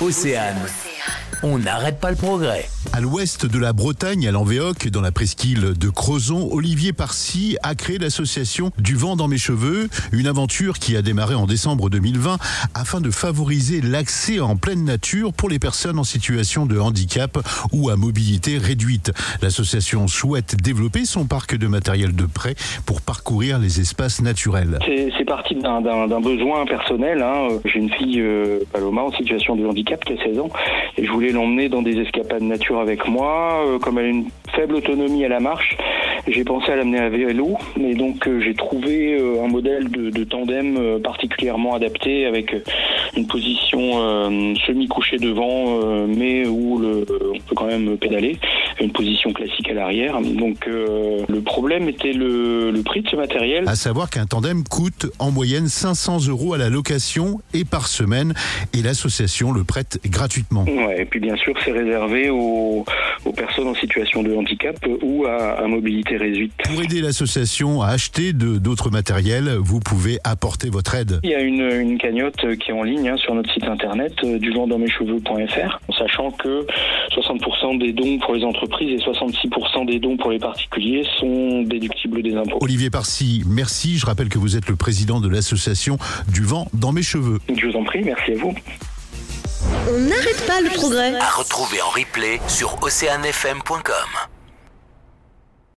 Océane. On n'arrête pas le progrès. À l'ouest de la Bretagne, à l'Envéoc, dans la presqu'île de Crozon, Olivier Parcy a créé l'association Du vent dans mes cheveux, une aventure qui a démarré en décembre 2020 afin de favoriser l'accès en pleine nature pour les personnes en situation de handicap ou à mobilité réduite. L'association souhaite développer son parc de matériel de prêt pour parcourir les espaces naturels. C'est parti d'un besoin personnel. Hein. J'ai une fille, euh, Paloma, en situation de handicap qui a 16 ans et je voulais l'emmener dans des escapades nature avec moi. Euh, comme elle a une faible autonomie à la marche, j'ai pensé à l'amener à vélo, mais donc euh, j'ai trouvé euh, un modèle de, tandem particulièrement adapté avec une position semi-couchée devant, mais où le, on peut quand même pédaler, une position classique à l'arrière. Donc le problème était le, le prix de ce matériel. À savoir qu'un tandem coûte en moyenne 500 euros à la location et par semaine, et l'association le prête gratuitement. Ouais, et puis bien sûr, c'est réservé aux, personnes en situation de handicap ou à, mobilité réduite. Pour aider l'association à acheter d'autres matériels, vous pouvez apporter votre aide. Il y a une, cagnotte qui est en ligne hein, sur notre site internet euh, du cheveux.fr, en sachant que 60% des dons pour les entreprises et 66% des dons pour les particuliers sont déductibles des impôts. Olivier Parcy, merci. Je rappelle que vous êtes le président de l'association Du vent dans mes cheveux. Je vous en prie, merci à vous. On n'arrête pas le progrès. À retrouver en replay sur oceanfm.com.